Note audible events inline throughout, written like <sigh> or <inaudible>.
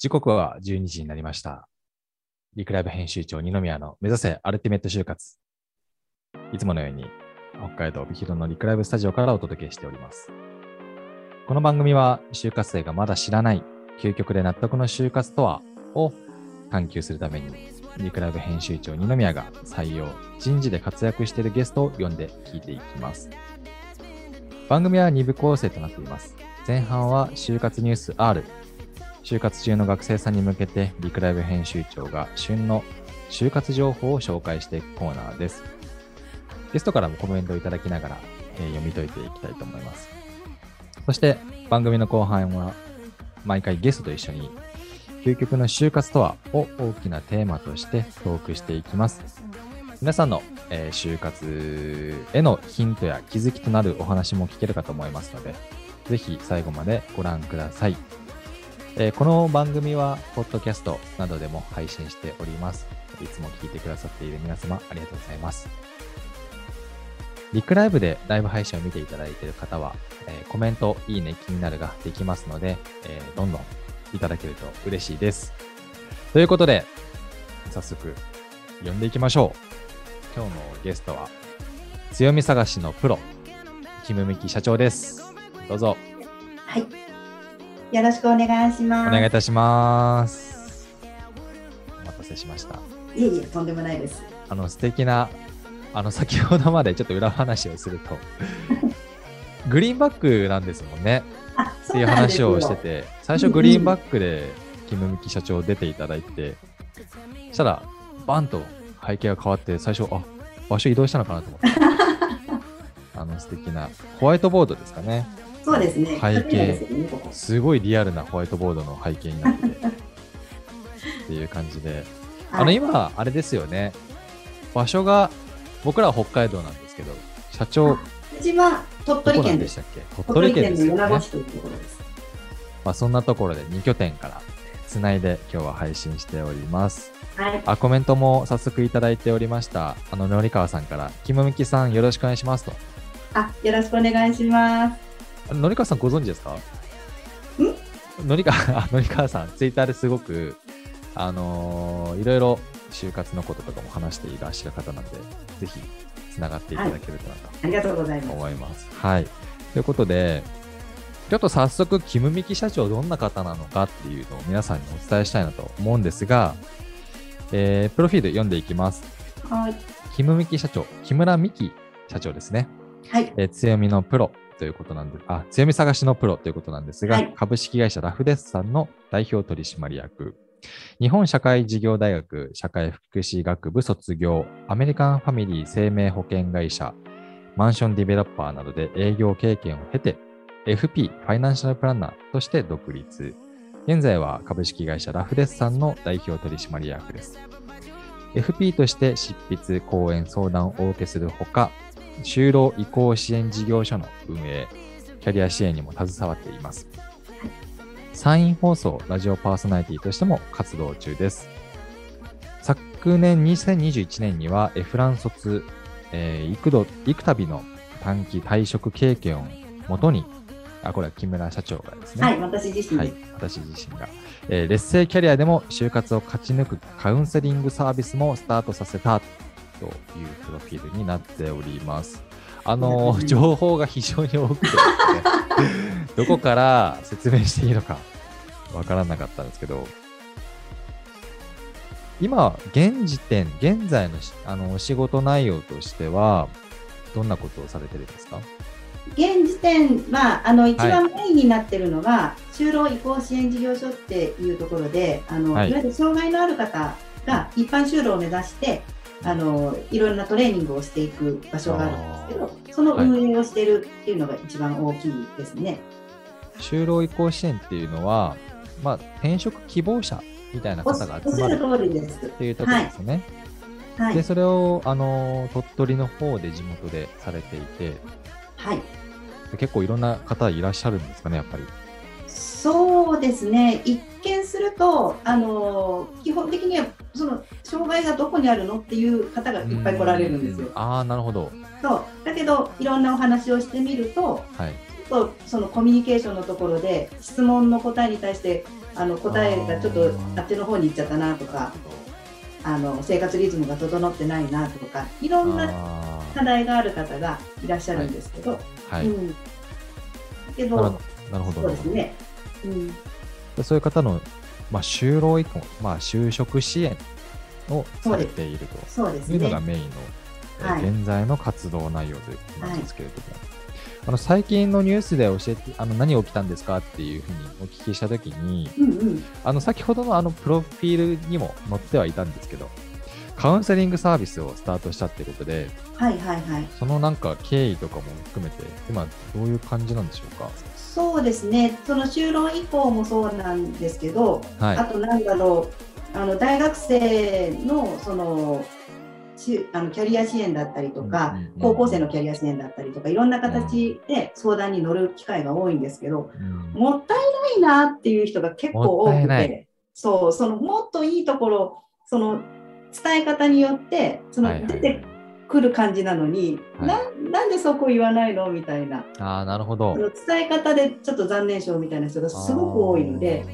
時刻は12時になりました。リクライブ編集長二宮の目指せアルティメット就活。いつものように北海道帯広のリクライブスタジオからお届けしております。この番組は就活生がまだ知らない究極で納得の就活とはを探求するためにリクライブ編集長二宮が採用、人事で活躍しているゲストを呼んで聞いていきます。番組は2部構成となっています。前半は就活ニュース R。就活中の学生さんに向けてリクライブ編集長が旬の就活情報を紹介していくコーナーです。ゲストからもコメントをいただきながら、えー読み解いていきたいと思います。そして番組の後半は毎回ゲストと一緒に究極の就活とはを大きなテーマとしてトークしていきます。皆さんの、えー就活へのヒントや気づきとなるお話も聞けるかと思いますので、ぜひ最後までご覧ください。えーこの番組は、ポッドキャストなどでも配信しております。いつも聞いてくださっている皆様、ありがとうございます。リクライブでライブ配信を見ていただいている方は、えーコメント、いいね、気になるができますので、えーどんどんいただけると嬉しいです。ということで、早速、呼んでいきましょう。今日のゲストは、強み探しのプロ、キムミキ社長です。どうぞ、はい。よろしくお願いしおます。願いいたします。お待たせしました。いえいえ、とんでもないです。あの、素敵な、あの、先ほどまでちょっと裏話をすると、<laughs> グリーンバックなんですもんね。あ、っていう話をしてて、最初グリーンバックでキムミキ社長出ていただいて、そしたら、バンと背景が変わって、最初、あ、場所移動したのかなと思って。<laughs> あの素敵なホワイトボードですかね。そうですね。背景すごいリアルなホワイトボードの背景になってて、<laughs> っていう感じで。あの、はい今、あれですよね。場所が、僕らは北海道なんですけど、社長、うちは鳥取県でしたっけ？鳥取鳥取県ですよね県の米子。市というところです。まあ、そんなところで2拠点からつないで今日は配信しております。はい。あ、コメントも早速いただいておりました。あの、のりかわさんから、キムミキさんよろしくお願いしますと。あ、よろしくお願いします。あのりかわさんご存知ですか？のりか、<laughs> あのりかわさん、ツイッターですごく、あのーいろいろ就活のこととかも話していらっしゃる方なんで、ぜひ、つながっていただけるとなとありがとうございます。思います。はい。ということで、ちょっと早速、キムミキ社長どんな方なのかっていうのを皆さんにお伝えしたいなと思うんですが、えープロフィール読んでいきます。はい。キムミキ社長、木村美希社長ですね。はい。えー強みのプロということなんで、あ、強み探しのプロということなんですが、はい株式会社ラフデスさんの代表取締役、日本社会事業大学社会福祉学部卒業、アメリカンファミリー生命保険会社、マンションディベロッパーなどで営業経験を経て、FP、ファイナンシャルプランナーとして独立。現在は株式会社ラフデスさんの代表取締役です。FP として執筆、講演、相談をお受けするほか、就労移行支援事業所の運営、キャリア支援にも携わっています。山陰放送ラジオパーソナリティとしても活動中です。昨年2021年には、えフラン卒、えー幾度、幾度の短期退職経験をもとに、あ、これは木村社長がですね。はい。私自身はい私自身が、えー劣勢キャリアでも就活を勝ち抜くカウンセリングサービスもスタートさせたというプロフィールになっております。あの情報が非常に多くてですね、<laughs> どこから説明していいのかわからなかったんですけど、今、現時点、現在のしあのお仕事内容としては、どんなことをされてるんですか？現時点は、あの、一はい番メインになってるのが、就労移行支援事業所っていうところで、あの、はい。いわゆる障害のある方が一般就労を目指して、あの、いろんなトレーニングをしていく場所があるんですけど、その運営をしてるっていうのが一番大きいですね。就労移行支援っていうのは、まあ、転職希望者みたいな方が集まる。っていうところですよね。はいで、。それを、あの、鳥取の方で地元でされていて、はい。で結構いろんな方いらっしゃるんですかね、やっぱり。そうですね。一見すると、あの、基本的には、その、障害がどこにあるのっていう方がいっぱい来られるんですよ。ああ、なるほど。そう。だけど、いろんなお話をしてみると、はい。ちょっとそのコミュニケーションのところで質問の答えに対してあの答えがちょっとあっちの方に行っちゃったなとかあの生活リズムが整ってないなとかいろんなあ課題がある方がいらっしゃるんですけど、ーはい。うん、だけなるほどどなるほど。そうですね、うん、でそういう方の、まあ、就労以降、まあ、就職支援をされているというのがね。メインの、えーはい。現在の活動内容ということなんです。けれども、あの最近のニュースで教えてあの何起きたんですかっていうふうにお聞きしたときにうんうん、あの先ほどのあのプロフィールにも載ってはいたんですけどカウンセリングサービスをスタートしたっていうことではいはいはい。そのなんか経緯とかも含めて今どういう感じなんでしょうか？そうですね、その就労以降もそうなんですけど、はい。あとなんだろう、あの大学生のそのしあのキャリア支援だったりとか、うんうんうん高校生のキャリア支援だったりとか、いろんな形で相談に乗る機会が多いんですけど、うん。もったいないなっていう人が結構多くて、そう、そのもっといいところ、その伝え方によって、その出てくる感じなのに、はいななんでそこ言わないのみたいな。ああなるほど伝え方でちょっと残念賞みたいな人がすごく多いので、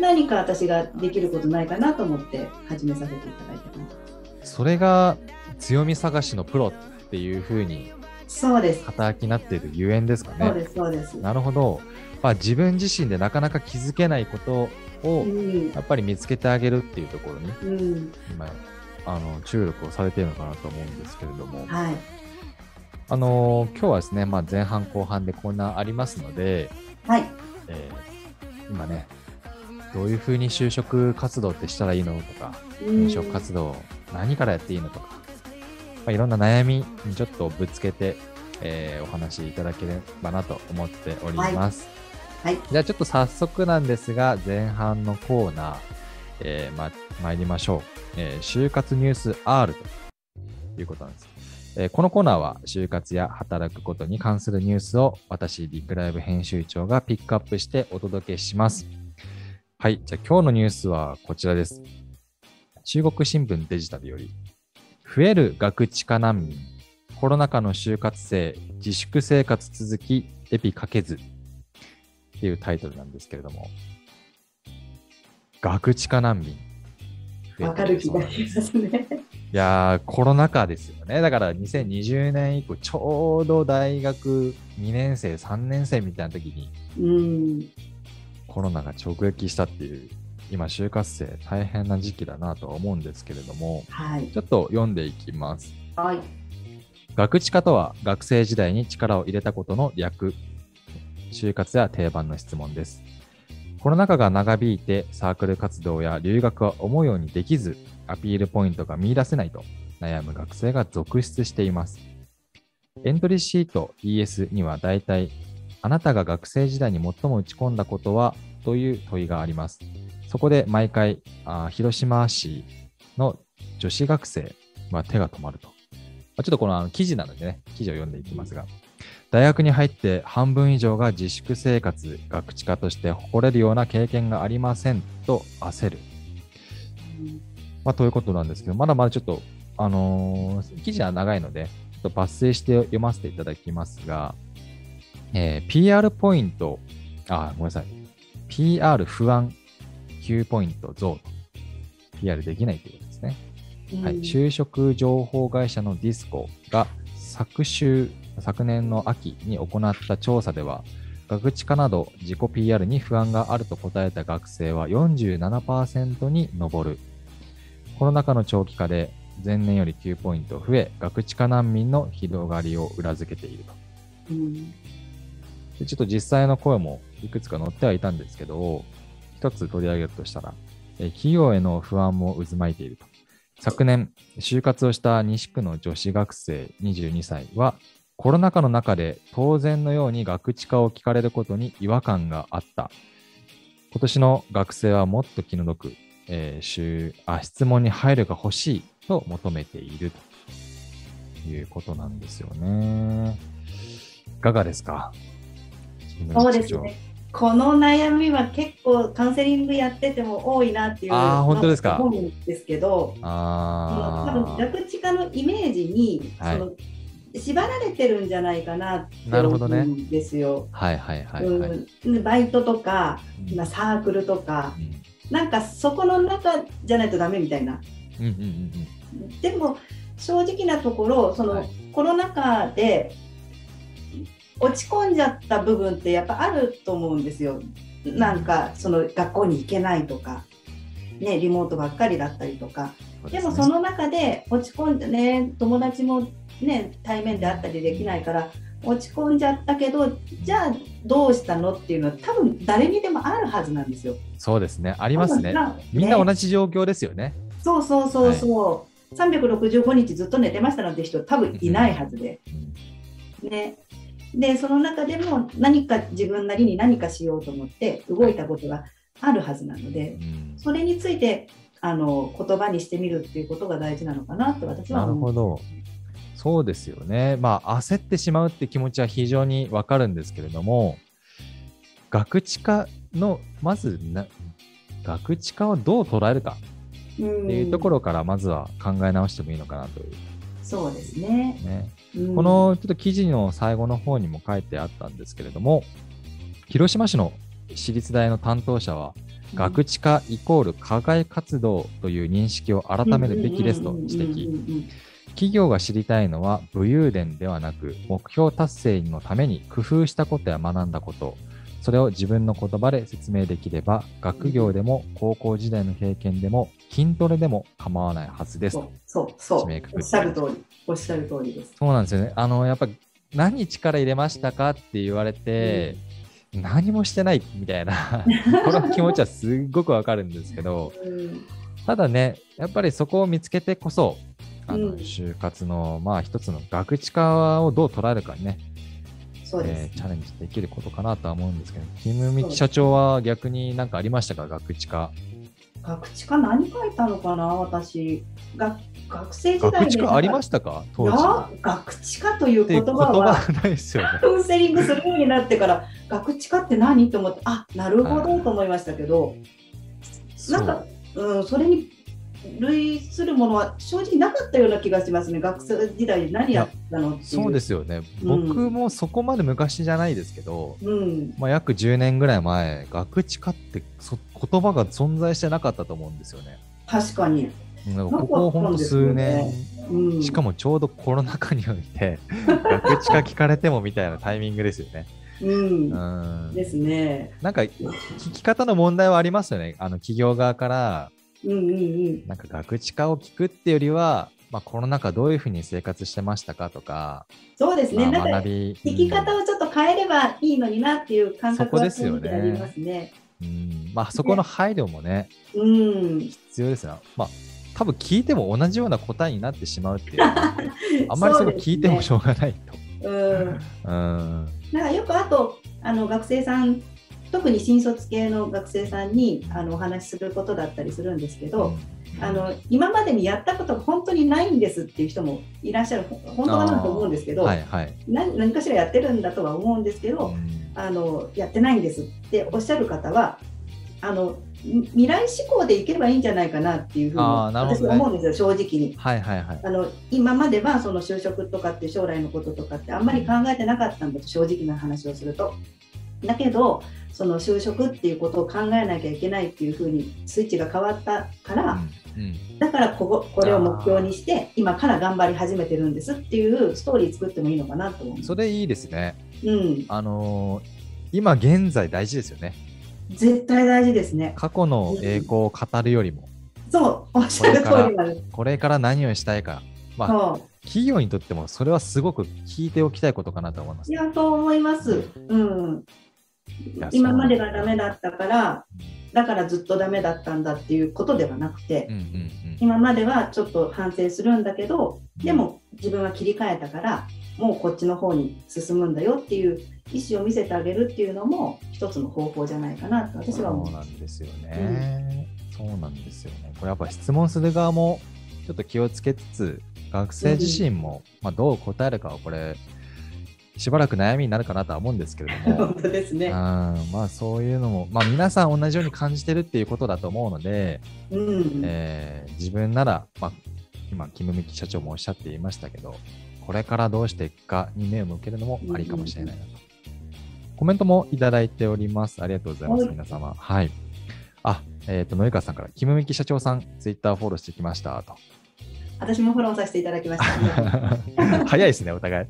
何か私ができることないかなと思って始めさせていただいてます。それが強み探しのプロっていうふうにそうです。肩書きになっているゆえんですかね。そうです、そうです。なるほど。まあ、自分自身でなかなか気づけないことをうん、やっぱり見つけてあげるっていうところにうん、今あの注力をされているのかなと思うんですけれども、はい、あの今日はですね、まあ、前半後半でコーナーありますので、はい、えー今ねどういうふうに就職活動ってしたらいいのとかうん。転職活動何からやっていいのとか、まあ、いろんな悩みにちょっとぶつけて、えーお話しいただければなと思っております。はい、じゃあちょっと早速なんですが、前半のコーナー、えーま、参りましょう、えー就活ニュース R ということなんです。えーこのコーナーは就活や働くことに関するニュースを私、リクライブ編集長がピックアップしてお届けします。はい、じゃあ今日のニュースはこちらです。中国新聞デジタルより、増える学地下難民、コロナ禍の就活生、自粛生活続き、エピかけずっていうタイトルなんですけれども、学地下難民。増わかる気がしますね。いやー、コロナ禍ですよね。だから2020年以降、ちょうど大学2年生、3年生みたいな時にうん、コロナが直撃したっていう、今、就活生大変な時期だなとは思うんですけれども、はい、ちょっと読んでいきます。はい、学知化とは学生時代に力を入れたことの略。就活や定番の質問です。コロナ禍が長引いてサークル活動や留学は思うようにできず、アピールポイントが見出せないと悩む学生が続出しています。エントリーシート ES にはだいたいあなたが学生時代に最も打ち込んだことはという問いがあります。そこで毎回、あ広島市の女子学生は手が止まると。まちょっとこのあの記事なのでね、記事を読んでいきますが、大学に入って半分以上が自粛生活、学知化として誇れるような経験がありませんと焦る。まあ、ということなんですけど、まだまだちょっと、あのー記事は長いので、ちょっと抜粋して読ませていただきますが、えー PR ポイント、あ、ごめんなさい。PR 不安9ポイント増と。PR できないということですね。はい、うん就職情報会社のディスコが昨週、昨年の秋に行った調査では、学知化など自己 PR に不安があると答えた学生は47%に上る。コロナ禍の長期化で前年より9ポイント増え、学知化難民の広がりを裏付けていると。うんでちょっと実際の声もいくつか載ってはいたんですけど、一つ取り上げるとしたら、えー企業への不安も渦巻いていると。昨年、就活をした西区の女子学生22歳は、コロナ禍の中で当然のように学知化を聞かれることに違和感があった。今年の学生はもっと気の毒、えー就あ質問に配慮が欲しいと求めているということなんですよね。いかがですか？そうですね。この悩みは結構カウンセリングやってても多いなっていうあー本当ですか？思うんですけど、多あ分学知化のイメージに、はいその縛られてるんじゃないかなってなるほどね思うんですよ。はいはいはいはい。うん、バイトとか、うん。まあ、サークルとかうん。なんかそこの中じゃないとダメみたいな。うんうんうんでも正直なところその、はい。コロナ禍で落ち込んじゃった部分ってやっぱあると思うんですよ。なんかその学校に行けないとか、ね、リモートばっかりだったりとか。うん。でもその中で落ち込んでね友達もね対面であったりできないから落ち込んじゃったけどじゃあどうしたのっていうのは多分誰にでもあるはずなんですよ。そうですね。ありますねみんなね同じ状況ですよね。そうそうそうそう、365日ずっと寝てましたなんて人多分いないはずで、うんね。でその中でも何か自分なりに何かしようと思って動いたことがあるはずなのでうんそれについてあの言葉にしてみるっていうことが大事なのかなと私はなる思う。ほど。そうですよね。まあ、焦ってしまうって気持ちは非常にわかるんですけれども、学知化の、まずな、学知化をどう捉えるかうんっていうところから、まずは考え直してもいいのかなというそうですね。ね。うんこのちょっと記事の最後の方にも書いてあったんですけれども、広島市の私立大の担当者は、学知化イコール課外活動という認識を改めるべきですと指摘。摘。企業が知りたいのは武勇伝ではなく目標達成のために工夫したことや学んだこと。それを自分の言葉で説明できれば学業でも高校時代の経験でも筋トレでも構わないはずです。そうとそうそう。おっしゃる通りおっしゃる通りです。そうなんですよね。あのやっぱ何力入れましたかって言われて、何もしてないみたいな <laughs> この気持ちはすっごくわかるんですけどうん。ただねやっぱりそこを見つけてこそあの、うん。就活のまあ一つの学知化をどう捉えるかにね、そうです。えーチャレンジできることかなとは思うんですけど、キムミキ社長は逆になんかありましたか、学知化。学知か何書いたのかな？私。学学生時代学知化ありまししたか？い当時。や学知かという言言葉は。葉ないですよね。カウンセリングするようになってから学知かって何？と思ってあなるほどはい。と思いましたけど、そう。なんか、うん、それに類するものは正直なかったような気がしますね。学生時代に何やったのそうですよね。うん。僕もそこまで昔じゃないですけど、うん。まあ、約10年ぐらい前、学知化ってそ言葉が存在してなかったと思うんですよね。確かに、なんかここほんと数年、うん、しかもちょうどコロナ禍において、<laughs> 学知化聞かれてもみたいなタイミングですよね。うん。うん。ですね。なんか聞き方の問題はありますよね。あの企業側から、うんうんうんなんか学知化を聞くっていうよりは、まあ、コロナ禍どういうふうに生活してましたかとか、そうですね、まあ、学び、聞き方をちょっと変えればいいのになっていう感覚はそこですよね正直ありますね。うんうんまあ、そこの配慮もね、うん、必要ですよ。まあ、多分聞いても同じような答えになってしまうっていう <laughs> あんまりそこ聞いてもしょうがないと。うん、うん。なんかよくあとあの学生さん特に新卒系の学生さんにあのお話しすることだったりするんですけど、あの今までにやったことが本当にないんですっていう人もいらっしゃるほ本当かなと思うんですけど、はいはい。何何かしらやってるんだとは思うんですけど、うんあのやってないんですっておっしゃる方はあのみ未来志向でいけばいいんじゃないかなっていうふうに私は思うんですよ、正直に。はいはいはい。あの今まではその就職とかって将来のこととかってあんまり考えてなかったんだと正直な話をすると。だけどその就職っていうことを考えなきゃいけないっていうふうにスイッチが変わったから、うんうんだからこここれを目標にして今から頑張り始めてるんですっていうストーリー作ってもいいのかなと思う。それいいですね。うん、あのー今現在大事ですよね。絶対大事ですね。過去の栄光を語るよりも、そう、おっしゃる通りなんです。これから何をしたいか。まあ、企業にとってもそれはすごく聞いておきたいことかなと思います。いやと思います。うん。今までがダメだったから、だからずっとダメだったんだっていうことではなくて、うんうんうん。今まではちょっと反省するんだけど、でも自分は切り替えたから、もうこっちの方に進むんだよっていう意思を見せてあげるっていうのも一つの方法じゃないかなと私は思そうう。なんですよね。そうなんですよね。これやっぱ質問する側もちょっと気をつけつつ、学生自身も、まあ、どう答えるかはこれ、しばらく悩みになるかなとは思うんですけれども、<laughs> 本当ですね。うんまあそういうのも、まあ皆さん同じように感じてるっていうことだと思うので、うん。えー自分なら、まあ今、キムミキ社長もおっしゃっていましたけど、これからどうしていくかに目を向けるのもありかもしれないなと。コメントもいただいております。ありがとうございます、はい皆様。はい。あ、えっ、と、野川さんから、キムミキ社長さん、ツイッターフォローしてきましたと。私もフォローさせていただきました。<laughs> 早いですね、お互い。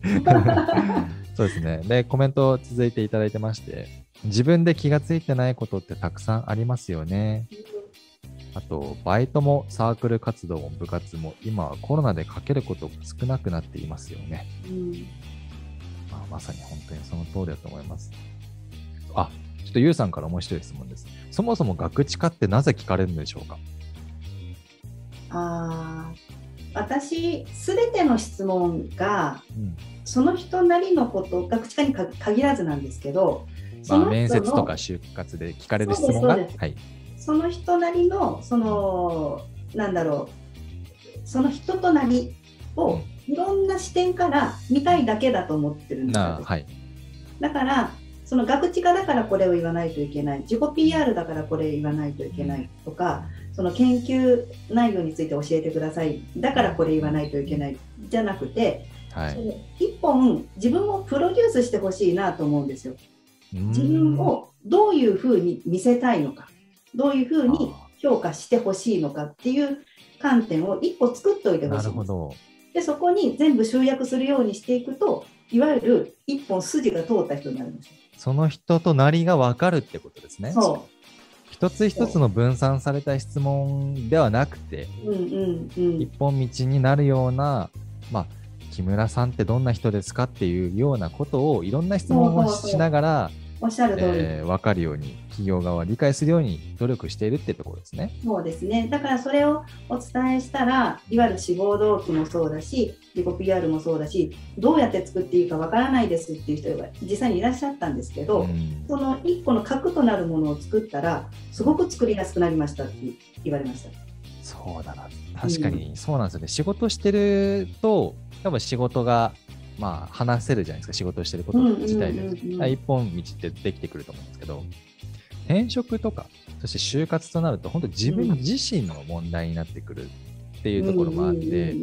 <laughs> そうですね。で、コメント続いていただいてまして、自分で気がついてないことってたくさんありますよね。あと、バイトもサークル活動も部活も今はコロナでかけることが少なくなっていますよね。うんまあ、まさに本当にその通りだと思います。あ、ちょっとゆうさんから面白い質問です。そもそも学知化ってなぜ聞かれるんでしょうか？あー私、すべての質問が、うん。その人なりのこと、学知化にか限らずなんですけど、そまあ、の人の面接とか就活で聞かれる質問が、はい。その人なりの、その、なんだろう、その人となりをいろんな視点から見たいだけだと思ってるんですよ。なはい。だから、その学知化だからこれを言わないといけない、自己 PR だからこれ言わないといけないとか、その研究内容について教えてください、だからこれ言わないといけないじゃなくて、はい。一本自分をプロデュースしてほしいなと思うんですよ。自分をどういうふうに見せたいのか、どういうふうに評価してほしいのかっていう観点を一歩作っておいてほしいんです。なるほど。で、そこに全部集約するようにしていくと、いわゆる一本筋が通った人になるんですよ。その人となりが分かるってことですね。そ一つ一つの分散された質問ではなくて、う。うんうんうん。一本道になるような、まあ、木村さんってどんな人ですかっていうようなことをいろんな質問をしながら、おっしゃる通り。えー分かるように企業側は理解するように努力しているってところですね。そうですね。だからそれをお伝えしたら、いわゆる志望動機もそうだし、自己 PR もそうだし、どうやって作っていいかわからないですっていう人が実際にいらっしゃったんですけど、うんその一個の核となるものを作ったら、すごく作りやすくなりましたって言われました。そうだな。確かにそうなんですよね。仕事してると、多分仕事が、まあ、話せるじゃないですか。仕事してること自体で。一本道ってできてくると思うんですけど、転職とか、そして就活となると、本当自分自身の問題になってくるっていうところもあって、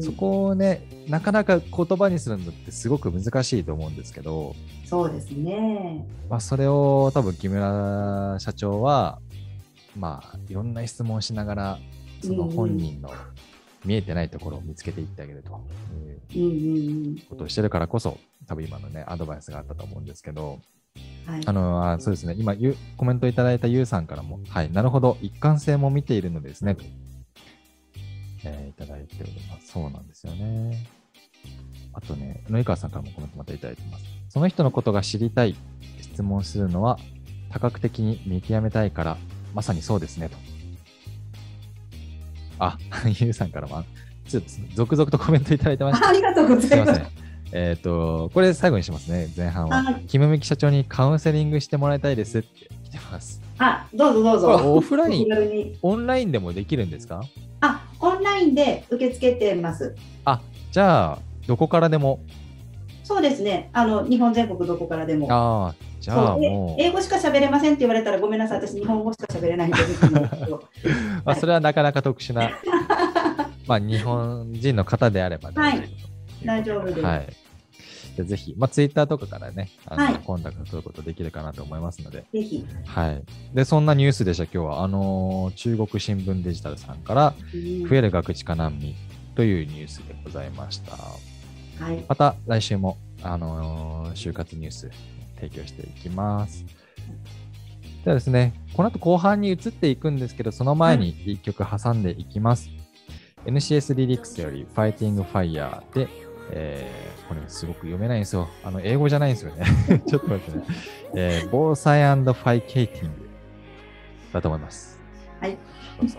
そこをね、なかなか言葉にするのってすごく難しいと思うんですけど、そうですね。まあ、それを多分木村社長は、まあ、いろんな質問をしながら、その本人の見えてないところを見つけていってあげるということをしてるからこそ、多分今のね、アドバイスがあったと思うんですけど、うん。はい。あのあそうですね、今ゆ、コメントいただいたゆうさんからも、はい、なるほど、一貫性も見ているのですね、と、えーいただいております。そうなんですよね。あとね、野井川さんからもコメントまたいただいてます。その人のことが知りたい、質問するのは、多角的に見極めたいから、まさにそうですね、と。あ、<laughs> ゆうさんからも、ちょっと続々とコメントいただいてましたあありがとうごすいませんざいます。。えっ、と、これ最後にしますね、前半ははい。キムミキ社長にカウンセリングしてもらいたいですって来てます。あ、どうぞどうぞ。オフラインオンラインでもできるんですか？あ、オンラインで受け付けてます。あ、じゃあ、どこからでも。そうですね。あの日本全国どこからでも。ああ、じゃあ英語しか喋れませんって言われたらごめんなさい。私日本語しか喋れないんで <laughs> あ、それはなかなか特殊な、<laughs> まあ、日本人の方であればはい大丈夫ですはい。ぜひ、まあ、ツイッターとかからね、あのはいコンタクト取ることできるかなと思いますので、ぜひ。はい。で、そんなニュースでした、今日は。あのー中国新聞デジタルさんから、うん増える学知化難民というニュースでございました。はい。また来週も、あのー就活ニュース提供していきます。ではですね、この後後半に移っていくんですけど、その前に1曲挟んでいきます。NCS リリックスより Fighting Fire で、えーこれすごく読めないんですよ。あの、英語じゃないんですよね。<laughs> ちょっと待ってね。えー、防災ファイケーティングだと思います。はい。どうぞ。